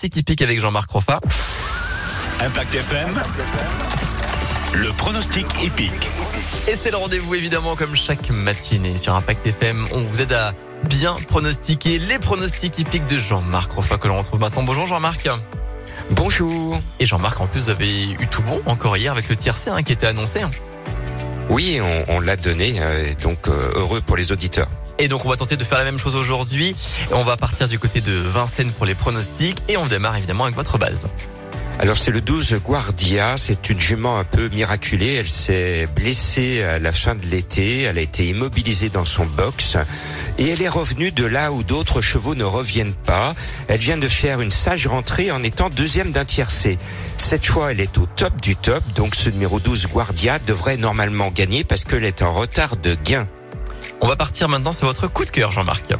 C'est qui pique avec Jean-Marc Roffa. Impact FM. Le pronostic épique. Et c'est le rendez-vous évidemment comme chaque matinée sur Impact FM. On vous aide à bien pronostiquer les pronostics épiques de Jean-Marc Roffa que l'on retrouve maintenant. Bonjour Jean-Marc. Bonjour. Et Jean-Marc, en plus, vous avez eu tout bon encore hier avec le tiercé hein, qui était annoncé. hein. Oui, on, on l'a donné, euh, donc euh, heureux pour les auditeurs. Et donc on va tenter de faire la même chose aujourd'hui. On va partir du côté de Vincennes pour les pronostics et on démarre évidemment avec votre base. Alors c'est le 12 Guardia, c'est une jument un peu miraculée, elle s'est blessée à la fin de l'été, elle a été immobilisée dans son box et elle est revenue de là où d'autres chevaux ne reviennent pas. Elle vient de faire une sage rentrée en étant deuxième d'un tiercé. Cette fois elle est au top du top, donc ce numéro 12 Guardia devrait normalement gagner parce qu'elle est en retard de gain. On va partir maintenant sur votre coup de cœur Jean-Marc.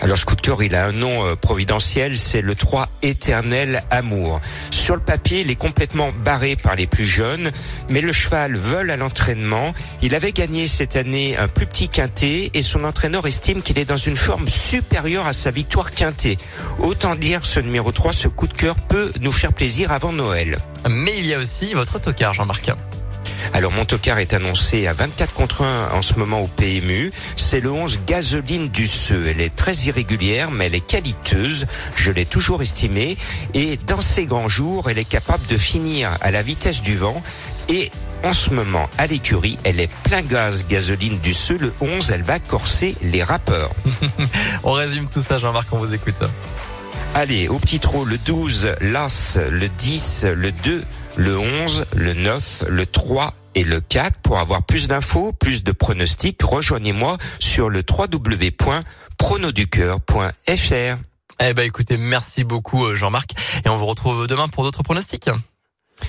Alors ce coup de cœur, il a un nom euh, providentiel, c'est le 3 éternel amour. Sur le papier, il est complètement barré par les plus jeunes, mais le cheval vole à l'entraînement. Il avait gagné cette année un plus petit quintet et son entraîneur estime qu'il est dans une forme supérieure à sa victoire quintet. Autant dire ce numéro 3, ce coup de cœur peut nous faire plaisir avant Noël. Mais il y a aussi votre autocar Jean-Marc. Alors mon tocard est annoncé à 24 contre 1 en ce moment au PMU. C'est le 11 Gasoline du Seu. Elle est très irrégulière mais elle est qualiteuse. Je l'ai toujours estimée. Et dans ces grands jours, elle est capable de finir à la vitesse du vent. Et en ce moment, à l'écurie, elle est plein gaz Gasoline du Seu. Le 11, elle va corser les rappeurs. On résume tout ça Jean-Marc, on vous écoute. Allez, au petit trot, le 12, l'As, le 10, le 2, le 11, le 9, le 3 et le 4. Pour avoir plus d'infos, plus de pronostics, rejoignez-moi sur le www.pronoducœur.fr. Eh ben écoutez, merci beaucoup euh, Jean-Marc et on vous retrouve demain pour d'autres pronostics.